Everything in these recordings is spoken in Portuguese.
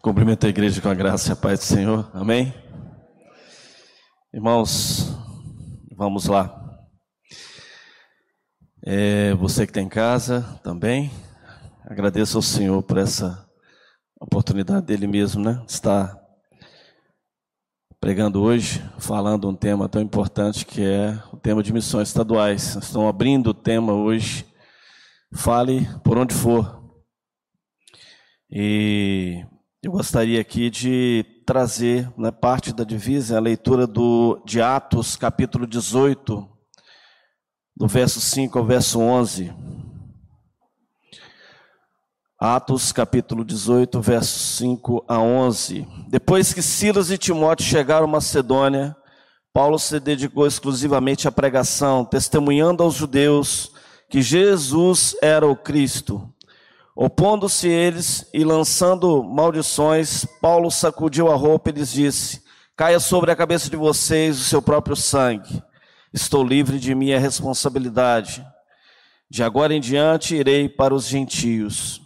Cumprimento a igreja com a graça e a paz do Senhor. Amém? Irmãos, vamos lá. É, você que está em casa também, agradeço ao Senhor por essa oportunidade dele mesmo, né? Estar pregando hoje, falando um tema tão importante que é o tema de missões estaduais. Estão abrindo o tema hoje. Fale por onde for. E eu gostaria aqui de trazer né, parte da divisa, a leitura do, de Atos, capítulo 18, do verso 5 ao verso 11. Atos, capítulo 18, versos 5 a 11. Depois que Silas e Timóteo chegaram a Macedônia, Paulo se dedicou exclusivamente à pregação, testemunhando aos judeus que Jesus era o Cristo. Opondo-se eles e lançando maldições, Paulo sacudiu a roupa e lhes disse: Caia sobre a cabeça de vocês o seu próprio sangue. Estou livre de minha responsabilidade. De agora em diante irei para os gentios.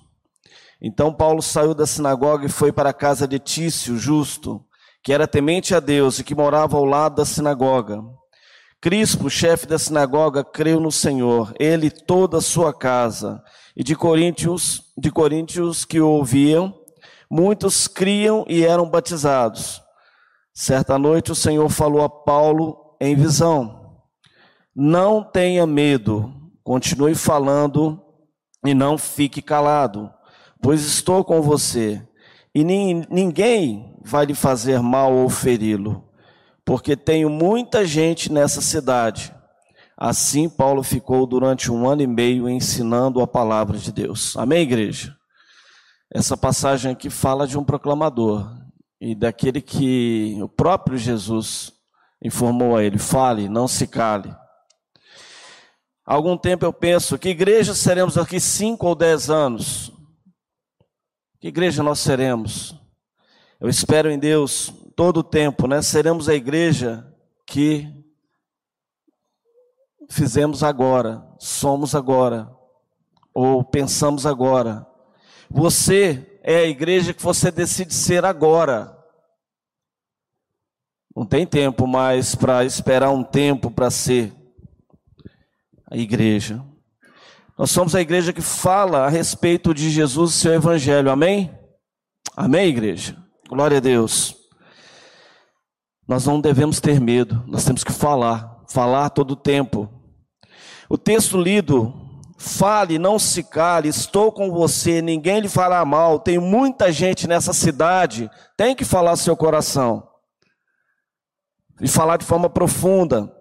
Então Paulo saiu da sinagoga e foi para a casa de Tício, justo, que era temente a Deus e que morava ao lado da sinagoga. Crispo, chefe da sinagoga, creu no Senhor, ele e toda a sua casa e de coríntios, de coríntios que o ouviam, muitos criam e eram batizados. Certa noite o Senhor falou a Paulo em visão: Não tenha medo, continue falando e não fique calado, pois estou com você, e ninguém vai lhe fazer mal ou feri-lo, porque tenho muita gente nessa cidade. Assim, Paulo ficou durante um ano e meio ensinando a palavra de Deus. Amém, igreja? Essa passagem aqui fala de um proclamador e daquele que o próprio Jesus informou a ele: fale, não se cale. Há algum tempo eu penso: que igreja seremos aqui cinco ou dez anos? Que igreja nós seremos? Eu espero em Deus todo o tempo, né? Seremos a igreja que fizemos agora, somos agora, ou pensamos agora. Você é a igreja que você decide ser agora. Não tem tempo mais para esperar um tempo para ser a igreja. Nós somos a igreja que fala a respeito de Jesus e seu evangelho. Amém? Amém, igreja? Glória a Deus. Nós não devemos ter medo, nós temos que falar, falar todo o tempo. O texto lido, fale, não se cale, estou com você, ninguém lhe fará mal, tem muita gente nessa cidade, tem que falar seu coração. E falar de forma profunda.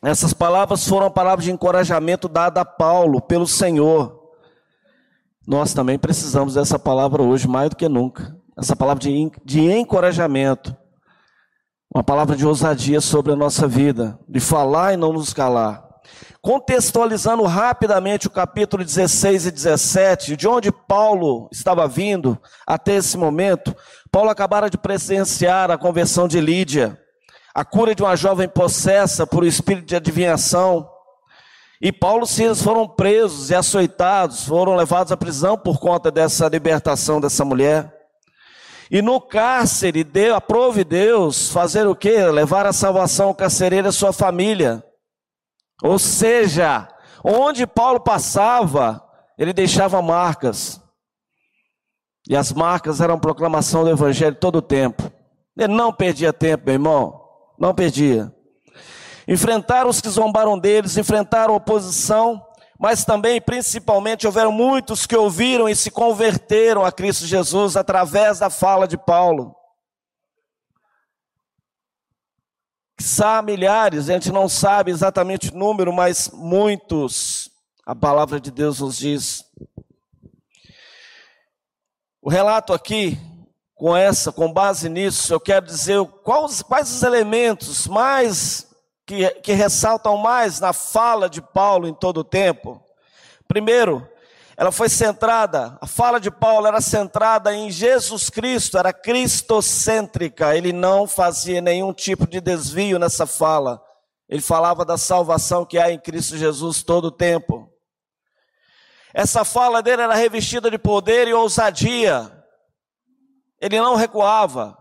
Essas palavras foram palavras de encorajamento dada a Paulo pelo Senhor. Nós também precisamos dessa palavra hoje, mais do que nunca. Essa palavra de, de encorajamento. Uma palavra de ousadia sobre a nossa vida, de falar e não nos calar. Contextualizando rapidamente o capítulo 16 e 17, de onde Paulo estava vindo até esse momento, Paulo acabara de presenciar a conversão de Lídia, a cura de uma jovem possessa por espírito de adivinhação. E Paulo e Silas foram presos e açoitados, foram levados à prisão por conta dessa libertação dessa mulher. E no cárcere, deu, aprove Deus fazer o quê? Levar a salvação ao carcereiro e a sua família. Ou seja, onde Paulo passava, ele deixava marcas. E as marcas eram proclamação do evangelho todo o tempo. Ele não perdia tempo, meu irmão. Não perdia. Enfrentaram os que zombaram deles, enfrentaram oposição, mas também, principalmente, houveram muitos que ouviram e se converteram a Cristo Jesus através da fala de Paulo. Sá milhares, a gente não sabe exatamente o número, mas muitos, a palavra de Deus nos diz. O relato aqui, com essa, com base nisso, eu quero dizer quais, quais os elementos mais que, que ressaltam mais na fala de Paulo em todo o tempo. Primeiro, ela foi centrada, a fala de Paulo era centrada em Jesus Cristo, era cristocêntrica, ele não fazia nenhum tipo de desvio nessa fala. Ele falava da salvação que há em Cristo Jesus todo o tempo. Essa fala dele era revestida de poder e ousadia. ele não recuava,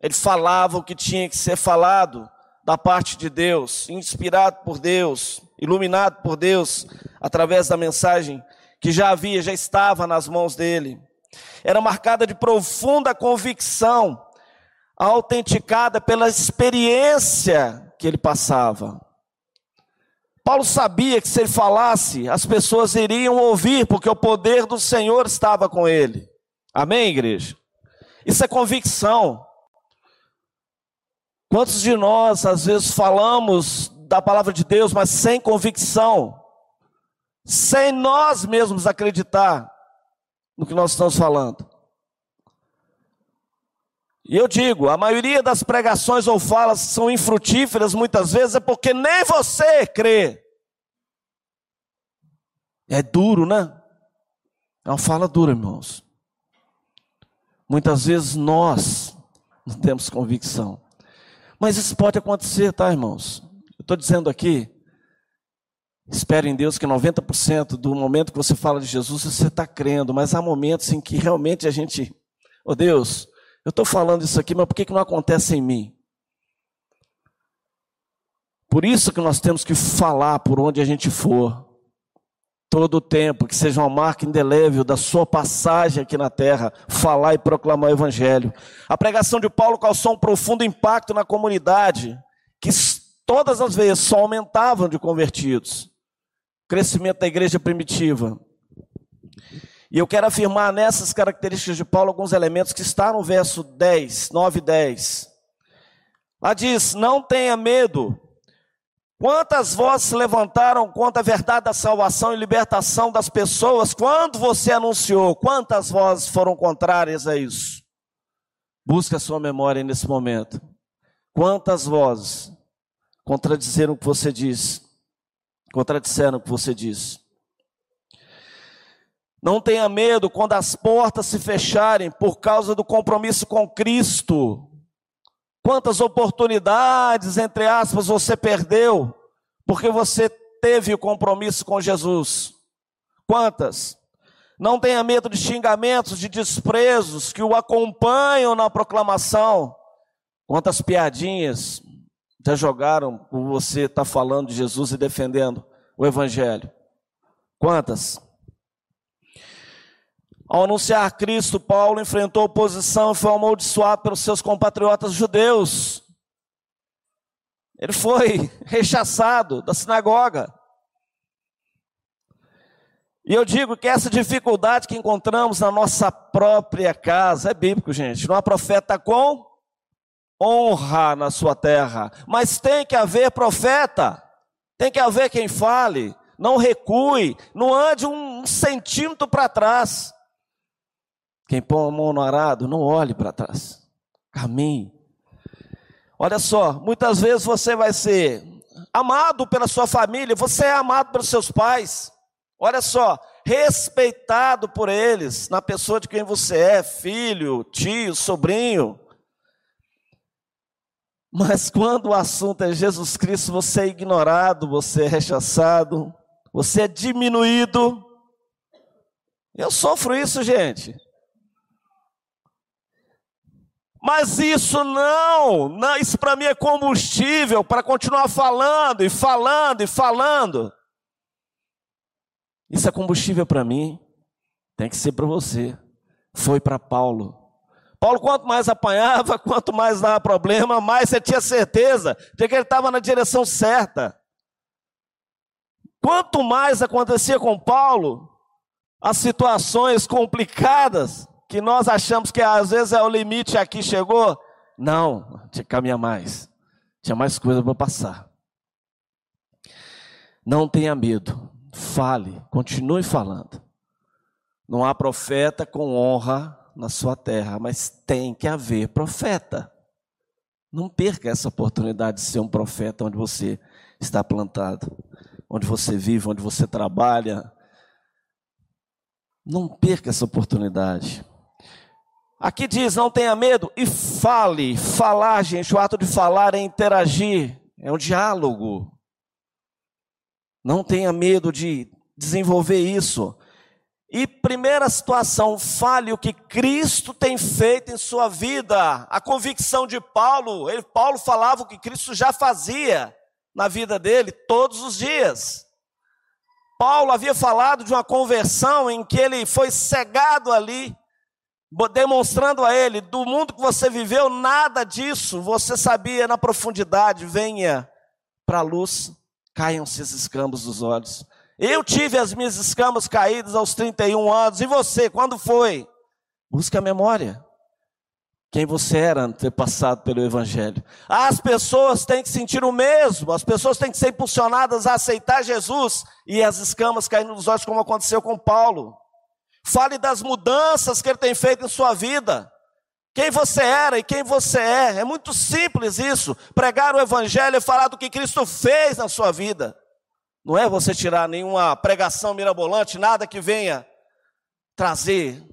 ele falava o que tinha que ser falado da parte de Deus, inspirado por Deus, iluminado por Deus, através da mensagem que já havia, já estava nas mãos dele. Era marcada de profunda convicção, autenticada pela experiência que ele passava. Paulo sabia que se ele falasse, as pessoas iriam ouvir, porque o poder do Senhor estava com ele. Amém, igreja? Isso é convicção. Quantos de nós, às vezes, falamos da palavra de Deus, mas sem convicção, sem nós mesmos acreditar no que nós estamos falando? E eu digo, a maioria das pregações ou falas são infrutíferas muitas vezes é porque nem você crê. É duro, né? É uma fala dura, irmãos. Muitas vezes nós não temos convicção. Mas isso pode acontecer, tá, irmãos? Eu estou dizendo aqui, espere em Deus que 90% do momento que você fala de Jesus, você está crendo, mas há momentos em que realmente a gente, oh Deus, eu estou falando isso aqui, mas por que, que não acontece em mim? Por isso que nós temos que falar por onde a gente for todo o tempo, que seja uma marca indelével da sua passagem aqui na terra, falar e proclamar o Evangelho. A pregação de Paulo causou um profundo impacto na comunidade, que todas as vezes só aumentavam de convertidos. Crescimento da igreja primitiva. E eu quero afirmar nessas características de Paulo alguns elementos que estão no verso 10, 9 e 10. Lá diz: Não tenha medo, Quantas vozes se levantaram contra a verdade da salvação e libertação das pessoas quando você anunciou? Quantas vozes foram contrárias a isso? Busque a sua memória nesse momento. Quantas vozes contradizeram o que você disse? Contradisseram o que você disse. Não tenha medo quando as portas se fecharem por causa do compromisso com Cristo. Quantas oportunidades, entre aspas, você perdeu porque você teve o compromisso com Jesus? Quantas? Não tenha medo de xingamentos, de desprezos que o acompanham na proclamação. Quantas piadinhas já jogaram por você estar tá falando de Jesus e defendendo o Evangelho? Quantas? Ao anunciar Cristo, Paulo enfrentou oposição e foi amaldiçoado pelos seus compatriotas judeus. Ele foi rechaçado da sinagoga. E eu digo que essa dificuldade que encontramos na nossa própria casa é bíblico, gente. Não há profeta com honra na sua terra, mas tem que haver profeta, tem que haver quem fale, não recue, não ande um centímetro para trás. Quem põe a mão no arado, não olhe para trás. Caminhe. Olha só, muitas vezes você vai ser amado pela sua família, você é amado pelos seus pais. Olha só, respeitado por eles, na pessoa de quem você é, filho, tio, sobrinho. Mas quando o assunto é Jesus Cristo, você é ignorado, você é rechaçado, você é diminuído. Eu sofro isso, gente. Mas isso não, não isso para mim é combustível para continuar falando e falando e falando. Isso é combustível para mim, tem que ser para você. Foi para Paulo. Paulo, quanto mais apanhava, quanto mais dava problema, mais você tinha certeza de que ele estava na direção certa. Quanto mais acontecia com Paulo, as situações complicadas, que nós achamos que às vezes é o limite aqui chegou. Não, tinha que caminhar mais. Tinha mais coisa para passar. Não tenha medo. Fale, continue falando. Não há profeta com honra na sua terra, mas tem que haver profeta. Não perca essa oportunidade de ser um profeta onde você está plantado, onde você vive, onde você trabalha. Não perca essa oportunidade. Aqui diz: não tenha medo e fale. Falar, gente, o ato de falar é interagir, é um diálogo. Não tenha medo de desenvolver isso. E primeira situação, fale o que Cristo tem feito em sua vida. A convicção de Paulo, ele, Paulo falava o que Cristo já fazia na vida dele todos os dias. Paulo havia falado de uma conversão em que ele foi cegado ali, demonstrando a ele, do mundo que você viveu, nada disso você sabia na profundidade. Venha para a luz, caiam-se os escambos dos olhos. Eu tive as minhas escamas caídas aos 31 anos. E você, quando foi? Busca a memória. Quem você era antes de ter passado pelo Evangelho. As pessoas têm que sentir o mesmo. As pessoas têm que ser impulsionadas a aceitar Jesus e as escamas caindo nos olhos, como aconteceu com Paulo. Fale das mudanças que ele tem feito em sua vida. Quem você era e quem você é. É muito simples isso. Pregar o Evangelho e falar do que Cristo fez na sua vida. Não é você tirar nenhuma pregação mirabolante, nada que venha trazer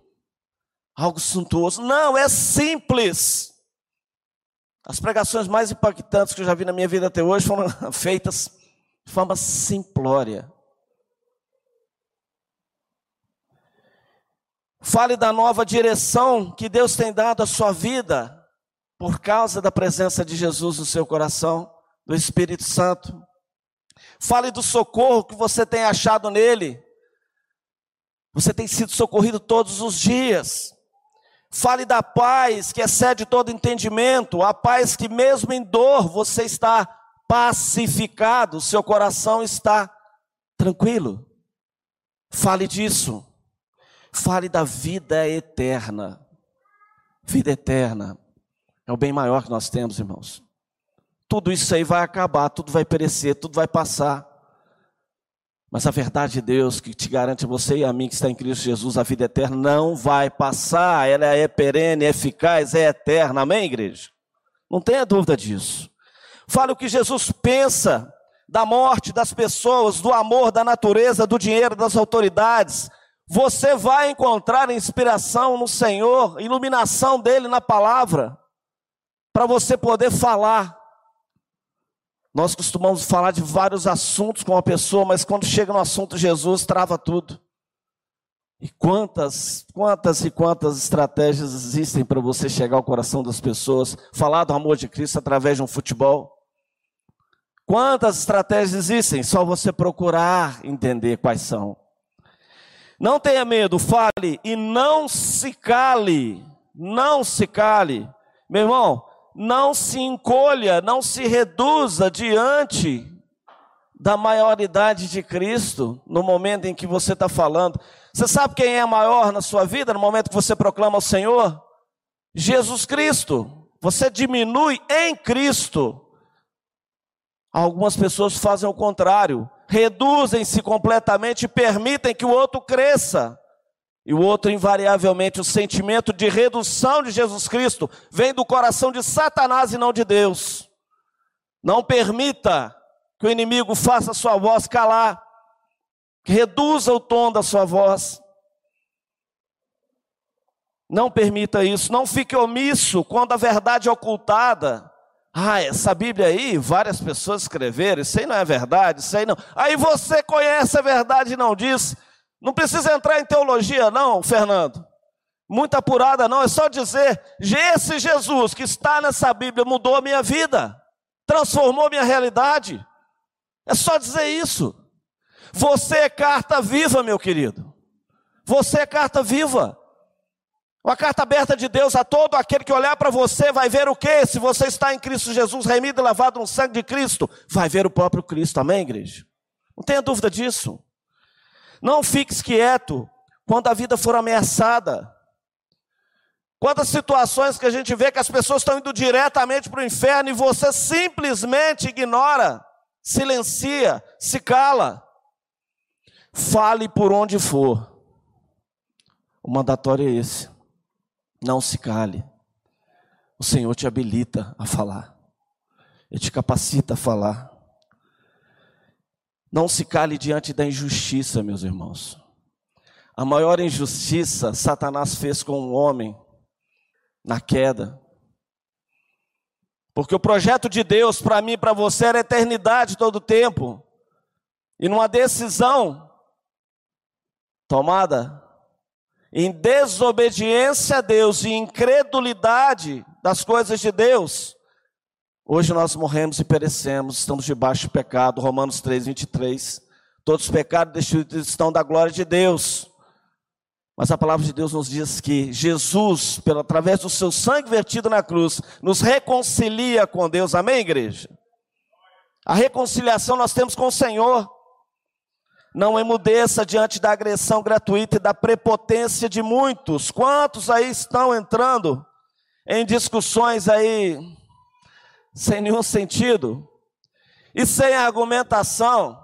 algo suntuoso. Não, é simples. As pregações mais impactantes que eu já vi na minha vida até hoje foram feitas de forma simplória. Fale da nova direção que Deus tem dado à sua vida por causa da presença de Jesus no seu coração, do Espírito Santo. Fale do socorro que você tem achado nele. Você tem sido socorrido todos os dias. Fale da paz que excede todo entendimento, a paz que mesmo em dor você está pacificado, seu coração está tranquilo. Fale disso. Fale da vida eterna. Vida eterna é o bem maior que nós temos, irmãos tudo isso aí vai acabar, tudo vai perecer, tudo vai passar. Mas a verdade de Deus que te garante você e a mim que está em Cristo Jesus, a vida eterna não vai passar, ela é perene, é eficaz, é eterna. Amém, igreja? Não tenha dúvida disso. Fale o que Jesus pensa da morte das pessoas, do amor, da natureza, do dinheiro, das autoridades. Você vai encontrar inspiração no Senhor, iluminação dele na palavra, para você poder falar nós costumamos falar de vários assuntos com uma pessoa, mas quando chega no assunto Jesus, trava tudo. E quantas, quantas e quantas estratégias existem para você chegar ao coração das pessoas, falar do amor de Cristo através de um futebol? Quantas estratégias existem? Só você procurar entender quais são. Não tenha medo, fale e não se cale. Não se cale. Meu irmão, não se encolha, não se reduza diante da maioridade de Cristo no momento em que você está falando. Você sabe quem é maior na sua vida no momento que você proclama o Senhor? Jesus Cristo. Você diminui em Cristo. Algumas pessoas fazem o contrário, reduzem-se completamente e permitem que o outro cresça. E o outro, invariavelmente, o sentimento de redução de Jesus Cristo vem do coração de Satanás e não de Deus. Não permita que o inimigo faça sua voz calar, reduza o tom da sua voz. Não permita isso, não fique omisso quando a verdade é ocultada. Ah, essa Bíblia aí, várias pessoas escreveram, isso aí não é verdade, isso aí não. Aí você conhece a verdade e não diz. Não precisa entrar em teologia, não, Fernando. Muito apurada, não. É só dizer: esse Jesus que está nessa Bíblia mudou a minha vida, transformou minha realidade. É só dizer isso. Você é carta viva, meu querido. Você é carta viva. Uma carta aberta de Deus a todo aquele que olhar para você vai ver o que? Se você está em Cristo Jesus, remido e lavado no sangue de Cristo, vai ver o próprio Cristo. Amém, igreja? Não tenha dúvida disso. Não fique quieto quando a vida for ameaçada. Quantas situações que a gente vê que as pessoas estão indo diretamente para o inferno e você simplesmente ignora, silencia, se cala. Fale por onde for. O mandatório é esse. Não se cale. O Senhor te habilita a falar. Ele te capacita a falar. Não se cale diante da injustiça, meus irmãos. A maior injustiça Satanás fez com o homem na queda. Porque o projeto de Deus para mim e para você era eternidade todo o tempo. E numa decisão tomada em desobediência a Deus e incredulidade das coisas de Deus, hoje nós morremos e perecemos, estamos debaixo do pecado. Romanos 3, 23. Todos os pecados destruídos estão da glória de Deus. Mas a palavra de Deus nos diz que Jesus, pelo, através do seu sangue vertido na cruz, nos reconcilia com Deus. Amém, igreja? A reconciliação nós temos com o Senhor. Não emudeça diante da agressão gratuita e da prepotência de muitos. Quantos aí estão entrando em discussões aí sem nenhum sentido e sem argumentação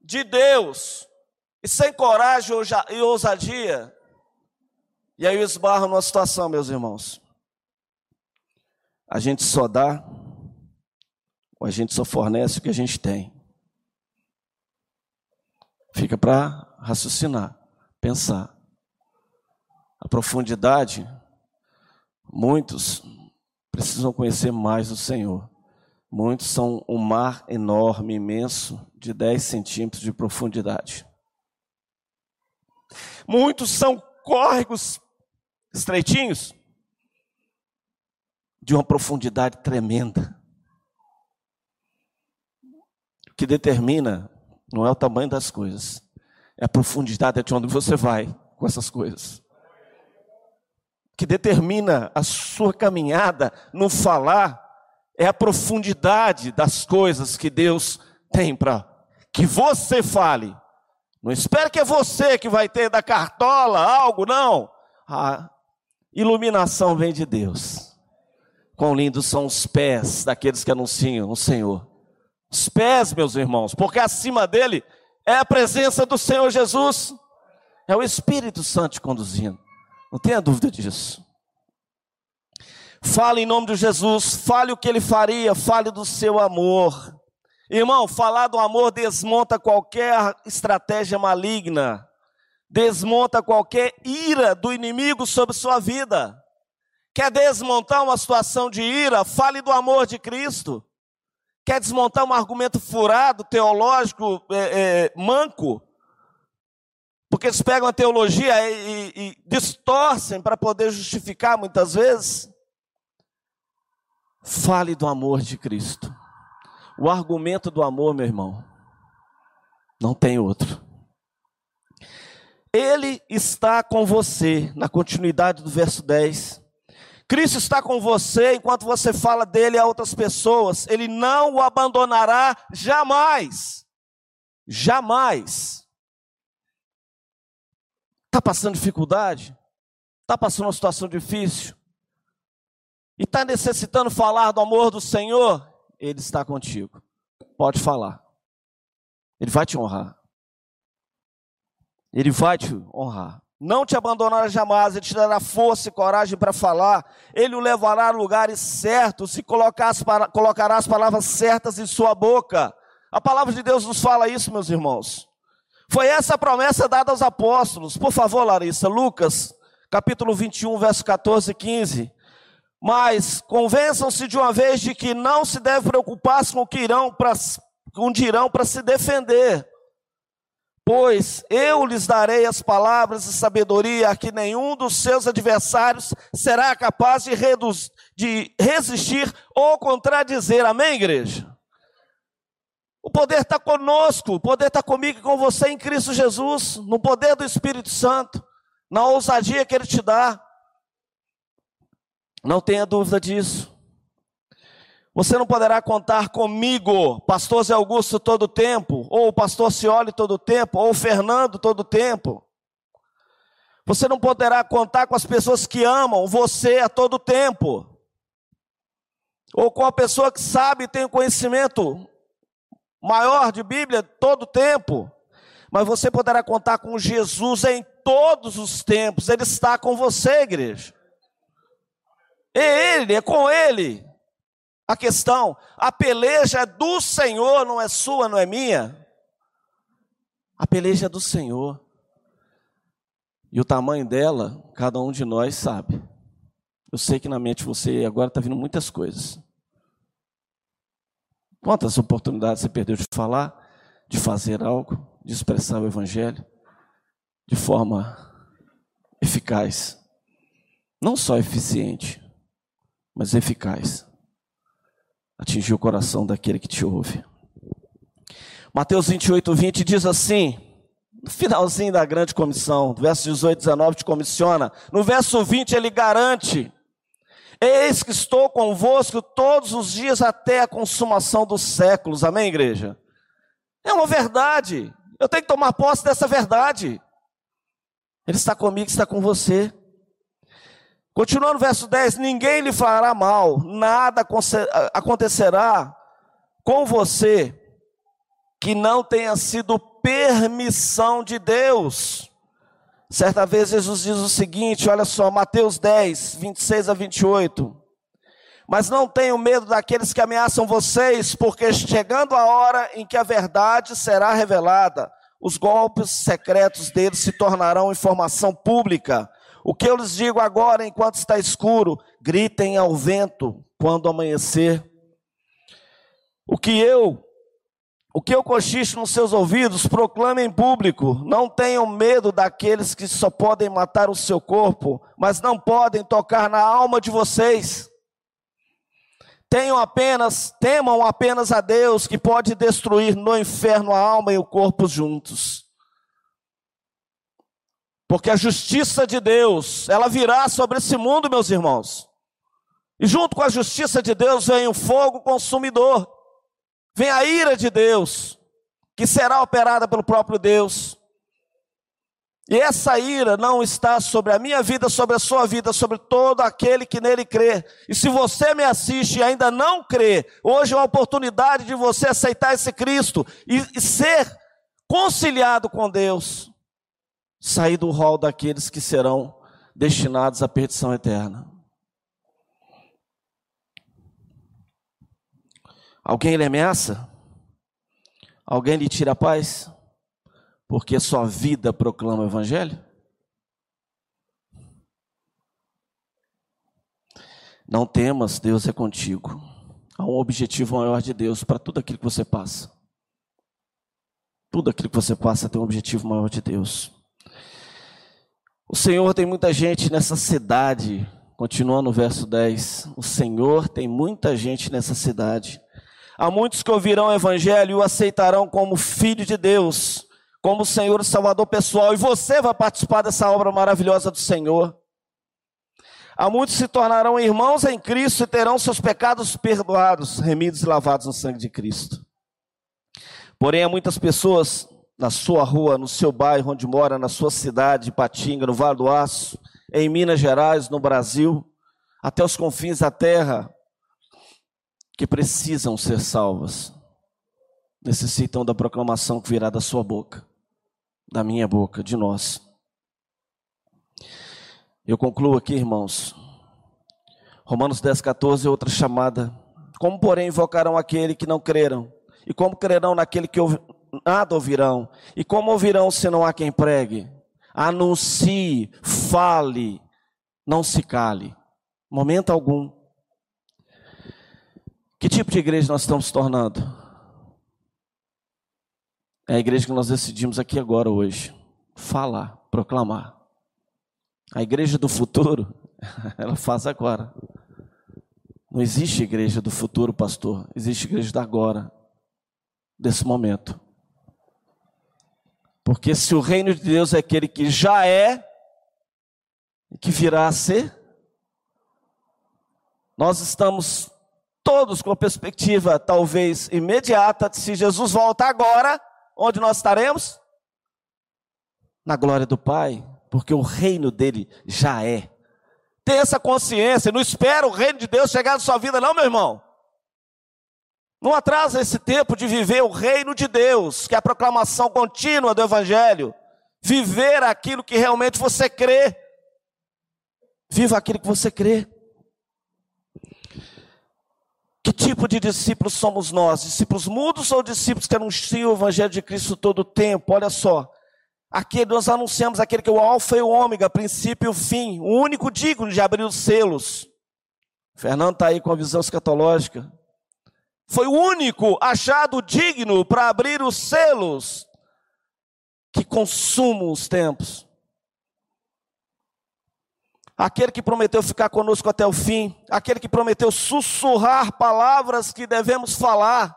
de Deus e sem coragem e ousadia? E aí eu esbarro numa situação, meus irmãos. A gente só dá, ou a gente só fornece o que a gente tem. Fica para raciocinar, pensar. A profundidade, muitos precisam conhecer mais o Senhor. Muitos são um mar enorme, imenso, de 10 centímetros de profundidade. Muitos são córregos estreitinhos, de uma profundidade tremenda. O que determina não é o tamanho das coisas, é a profundidade de onde você vai com essas coisas. Que determina a sua caminhada no falar é a profundidade das coisas que Deus tem para que você fale. Não espere que é você que vai ter da cartola algo, não. A iluminação vem de Deus. Quão lindos são os pés daqueles que anunciam o Senhor. Os pés, meus irmãos, porque acima dele é a presença do Senhor Jesus, é o Espírito Santo conduzindo, não tenha dúvida disso. Fale em nome de Jesus, fale o que ele faria, fale do seu amor. Irmão, falar do amor desmonta qualquer estratégia maligna, desmonta qualquer ira do inimigo sobre sua vida. Quer desmontar uma situação de ira? Fale do amor de Cristo quer desmontar um argumento furado, teológico, é, é, manco, porque eles pegam a teologia e, e, e distorcem para poder justificar muitas vezes. Fale do amor de Cristo. O argumento do amor, meu irmão, não tem outro. Ele está com você, na continuidade do verso 10. Cristo está com você enquanto você fala dele a outras pessoas. Ele não o abandonará jamais. Jamais. Está passando dificuldade? Está passando uma situação difícil? E está necessitando falar do amor do Senhor? Ele está contigo. Pode falar. Ele vai te honrar. Ele vai te honrar não te abandonará jamais, Ele te dará força e coragem para falar, Ele o levará a lugares certos e colocará as palavras certas em sua boca. A palavra de Deus nos fala isso, meus irmãos. Foi essa a promessa dada aos apóstolos. Por favor, Larissa, Lucas, capítulo 21, verso 14 e 15. Mas convençam-se de uma vez de que não se deve preocupar com o que irão para com dirão para se defender Pois eu lhes darei as palavras de sabedoria que nenhum dos seus adversários será capaz de, de resistir ou contradizer. Amém, igreja? O poder está conosco, o poder está comigo e com você em Cristo Jesus, no poder do Espírito Santo, na ousadia que Ele te dá. Não tenha dúvida disso. Você não poderá contar comigo, pastor Zé Augusto todo o tempo, ou o pastor Cioli todo o tempo, ou o Fernando todo o tempo. Você não poderá contar com as pessoas que amam você a todo tempo. Ou com a pessoa que sabe e tem conhecimento maior de Bíblia todo tempo. Mas você poderá contar com Jesus em todos os tempos. Ele está com você, igreja. É Ele, é com Ele a questão. A peleja é do Senhor, não é sua, não é minha. A peleja é do Senhor. E o tamanho dela, cada um de nós sabe. Eu sei que na mente você agora está vindo muitas coisas. Quantas oportunidades você perdeu de falar, de fazer algo, de expressar o Evangelho de forma eficaz. Não só eficiente, mas eficaz. Atingir o coração daquele que te ouve. Mateus 28, 20 diz assim, no finalzinho da grande comissão, verso 18, 19 te comissiona. No verso 20 ele garante: Eis que estou convosco todos os dias até a consumação dos séculos. Amém, igreja? É uma verdade. Eu tenho que tomar posse dessa verdade. Ele está comigo, está com você. Continuando no verso 10: Ninguém lhe fará mal, nada acontecerá com você que não tenha sido permissão de Deus. Certa vez Jesus diz o seguinte: olha só, Mateus 10, 26 a 28. Mas não tenham medo daqueles que ameaçam vocês, porque chegando a hora em que a verdade será revelada, os golpes secretos deles se tornarão informação pública. O que eu lhes digo agora, enquanto está escuro, gritem ao vento quando amanhecer. O que eu o que eu cochicho nos seus ouvidos, proclame em público. Não tenham medo daqueles que só podem matar o seu corpo, mas não podem tocar na alma de vocês. Tenham apenas, temam apenas a Deus que pode destruir no inferno a alma e o corpo juntos. Porque a justiça de Deus, ela virá sobre esse mundo, meus irmãos. E junto com a justiça de Deus vem o fogo consumidor. Vem a ira de Deus, que será operada pelo próprio Deus. E essa ira não está sobre a minha vida, sobre a sua vida, sobre todo aquele que nele crê. E se você me assiste e ainda não crê, hoje é uma oportunidade de você aceitar esse Cristo e, ser conciliado com Deus. Sair do rol daqueles que serão destinados à perdição eterna. Alguém lhe ameaça? Alguém lhe tira a paz? Porque sua vida proclama o Evangelho? Não temas, Deus é contigo. Há um objetivo maior de Deus para tudo aquilo que você passa. Tudo aquilo que você passa tem um objetivo maior de Deus. O Senhor tem muita gente nessa cidade, continuando no verso 10. O Senhor tem muita gente nessa cidade Há muitos que ouvirão o Evangelho e o aceitarão como filho de Deus, como Senhor e Salvador pessoal, e você vai participar dessa obra maravilhosa do Senhor. Há muitos se tornarão irmãos em Cristo e terão seus pecados perdoados, remidos e lavados no sangue de Cristo. Porém, há muitas pessoas na sua rua, no seu bairro onde mora, na sua cidade, Patinga, no Vale do Aço, em Minas Gerais, no Brasil, até os confins da terra, que precisam ser salvas, necessitam da proclamação que virá da sua boca, da minha boca, de nós. Eu concluo aqui, irmãos. Romanos 10, 14, outra chamada. Como, porém, invocarão aquele que não creram? E como crerão naquele que ouvi, nada ouvirão? E como ouvirão se não há quem pregue? Anuncie, fale, não se cale. Momento algum. Que tipo de igreja nós estamos tornando? É a igreja que nós decidimos aqui agora, hoje. Falar, proclamar. A igreja do futuro, ela faz agora. Não existe igreja do futuro, pastor. Existe igreja da agora, desse momento. Porque se o reino de Deus é aquele que já é, e que virá a ser, nós estamos todos com perspectiva talvez imediata, se Jesus volta agora, onde nós estaremos? Na glória do Pai, porque o reino dele já é. Tenha essa consciência, não espera o reino de Deus chegar na sua vida, não, meu irmão. Não atrasa esse tempo de viver o reino de Deus, que é a proclamação contínua do Evangelho. Viver aquilo que realmente você crê. Viva aquilo que você crê. Que tipo de discípulos somos nós? Discípulos mudos ou discípulos que anunciam o Evangelho de Cristo todo o tempo? Olha só. Aqui nós anunciamos aquele que é o Alfa e o Ômega, princípio e o fim, o único digno de abrir os selos. Fernando está aí com a visão escatológica. Foi o único achado digno para abrir os selos que consumam os tempos. Aquele que prometeu ficar conosco até o fim, aquele que prometeu sussurrar palavras que devemos falar.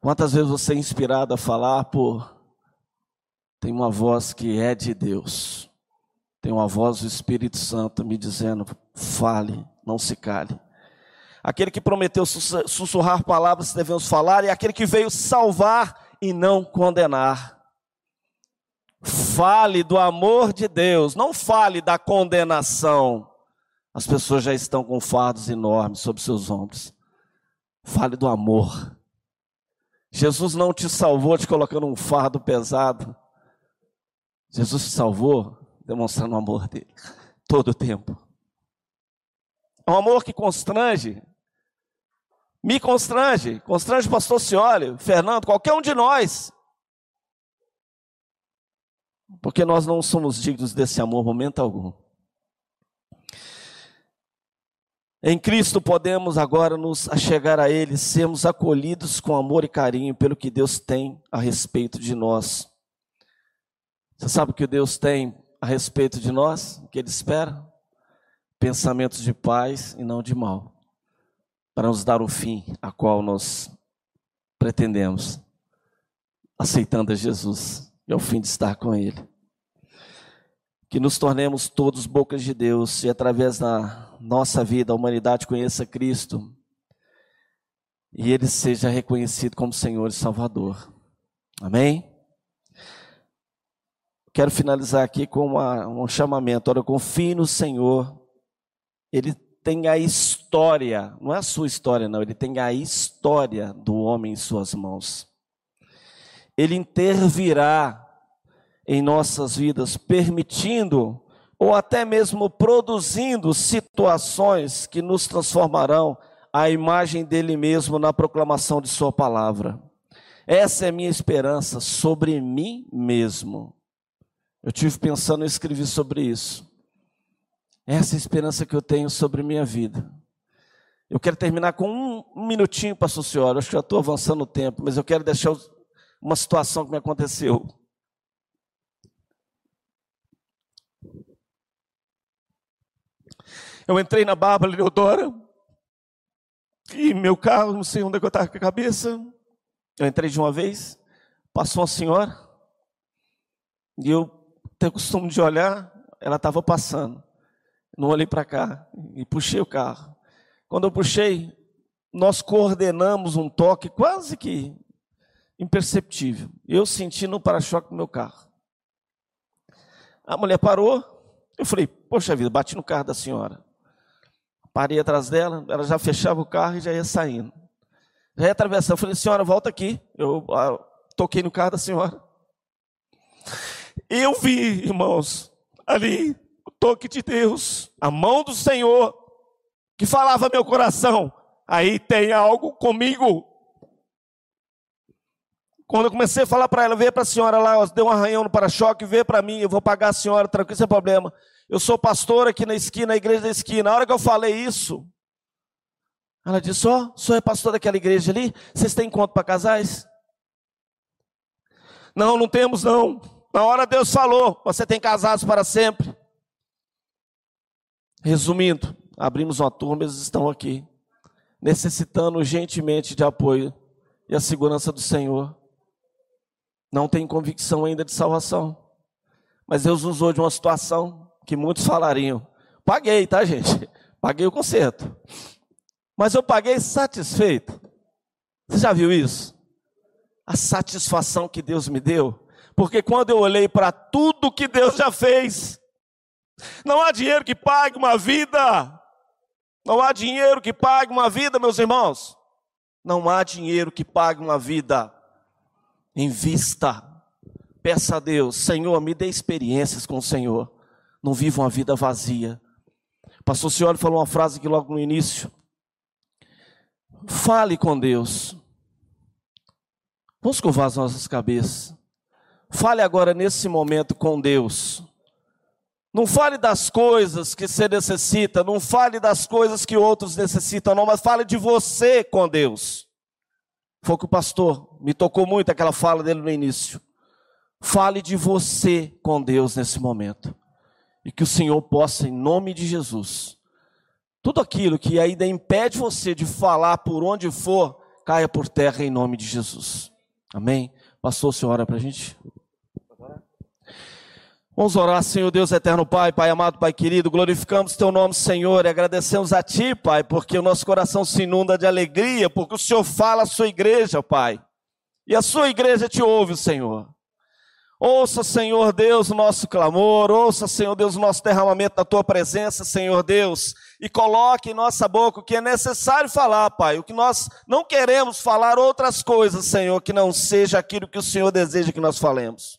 Quantas vezes você é inspirado a falar por tem uma voz que é de Deus. Tem uma voz do Espírito Santo me dizendo: fale, não se cale. Aquele que prometeu sussurrar palavras que devemos falar e aquele que veio salvar e não condenar. Fale do amor de Deus, não fale da condenação. As pessoas já estão com fardos enormes sobre seus ombros. Fale do amor. Jesus não te salvou te colocando um fardo pesado. Jesus te salvou demonstrando o amor dele todo o tempo. É um amor que constrange. Me constrange, constrange o pastor Cioli, Fernando, qualquer um de nós. Porque nós não somos dignos desse amor momento algum. Em Cristo podemos agora nos achegar a Ele, sermos acolhidos com amor e carinho pelo que Deus tem a respeito de nós. Você sabe o que Deus tem a respeito de nós? O que Ele espera? Pensamentos de paz e não de mal, para nos dar o fim a qual nós pretendemos, aceitando a Jesus e ao fim de estar com Ele. Que nos tornemos todos bocas de Deus e através da nossa vida a humanidade conheça Cristo e Ele seja reconhecido como Senhor e Salvador. Amém? Quero finalizar aqui com uma, um chamamento. Olha, confie no Senhor. Ele tem a história, não é a sua história, não, ele tem a história do homem em suas mãos. Ele intervirá em nossas vidas, permitindo ou até mesmo produzindo situações que nos transformarão à imagem dele mesmo na proclamação de sua palavra. Essa é a minha esperança sobre mim mesmo. Eu tive pensando e escrevi sobre isso. Essa é a esperança que eu tenho sobre minha vida. Eu quero terminar com um, um minutinho, pastor senhora. Acho que já estou avançando o tempo, mas eu quero deixar os, uma situação que me aconteceu. Eu entrei na Bárbara Leodora e meu carro, não sei onde é que eu estava com a cabeça. Eu entrei de uma vez, passou uma senhora e eu tenho o costume de olhar, ela estava passando. Não olhei para cá e puxei o carro. Quando eu puxei, nós coordenamos um toque quase que imperceptível. Eu senti no para-choque do meu carro. A mulher parou, eu falei, poxa vida, bati no carro da senhora. Parei atrás dela, ela já fechava o carro e já ia saindo. Já ia atravessando, eu falei, senhora, volta aqui. Eu ah, toquei no carro da senhora. Eu vi, irmãos, ali, o toque de Deus, a mão do Senhor, que falava meu coração, aí tem algo comigo. Quando eu comecei a falar para ela, veio para a senhora lá, deu um arranhão no para-choque, veio para mim, eu vou pagar a senhora, tranquilo, sem problema. Eu sou pastor aqui na esquina, na igreja da esquina. Na hora que eu falei isso, ela disse: Ó, oh, senhor é pastor daquela igreja ali? Vocês têm encontro para casais? Não, não temos não. Na hora Deus falou: Você tem casados para sempre. Resumindo, abrimos uma turma, eles estão aqui, necessitando urgentemente de apoio e a segurança do Senhor não tem convicção ainda de salvação. Mas Deus usou de uma situação que muitos falariam. Paguei, tá, gente? Paguei o conserto. Mas eu paguei satisfeito. Você já viu isso? A satisfação que Deus me deu. Porque quando eu olhei para tudo que Deus já fez, não há dinheiro que pague uma vida. Não há dinheiro que pague uma vida, meus irmãos. Não há dinheiro que pague uma vida em vista. Peça a Deus, Senhor, me dê experiências com o Senhor. Não viva uma vida vazia. O pastor Senhor falou uma frase aqui logo no início. Fale com Deus. Vamos curvar as nossas cabeças. Fale agora nesse momento com Deus. Não fale das coisas que você necessita, não fale das coisas que outros necessitam, não, mas fale de você com Deus. Foi o que o pastor me tocou muito aquela fala dele no início. Fale de você com Deus nesse momento. E que o Senhor possa, em nome de Jesus, tudo aquilo que ainda impede você de falar por onde for, caia por terra em nome de Jesus. Amém? Passou, Senhor, ora para a gente. Vamos orar, Senhor Deus eterno Pai, Pai amado, Pai querido, glorificamos Teu nome, Senhor, e agradecemos a Ti, Pai, porque o nosso coração se inunda de alegria, porque o Senhor fala à Sua igreja, Pai, e a Sua igreja te ouve, Senhor. Ouça, Senhor Deus, o nosso clamor, ouça, Senhor Deus, o nosso derramamento da Tua presença, Senhor Deus, e coloque em nossa boca o que é necessário falar, Pai, o que nós não queremos falar outras coisas, Senhor, que não seja aquilo que o Senhor deseja que nós falemos.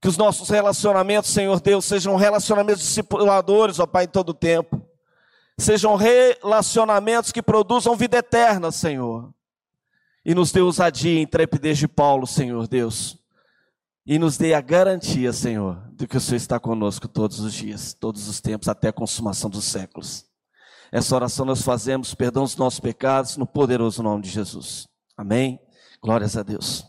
Que os nossos relacionamentos, Senhor Deus, sejam relacionamentos discipuladores, ó Pai, em todo o tempo. Sejam relacionamentos que produzam vida eterna, Senhor. E nos dê ousadia e intrepidez de Paulo, Senhor Deus. E nos dê a garantia, Senhor, de que o Senhor está conosco todos os dias, todos os tempos, até a consumação dos séculos. Essa oração nós fazemos, perdão os nossos pecados, no poderoso nome de Jesus. Amém. Glórias a Deus.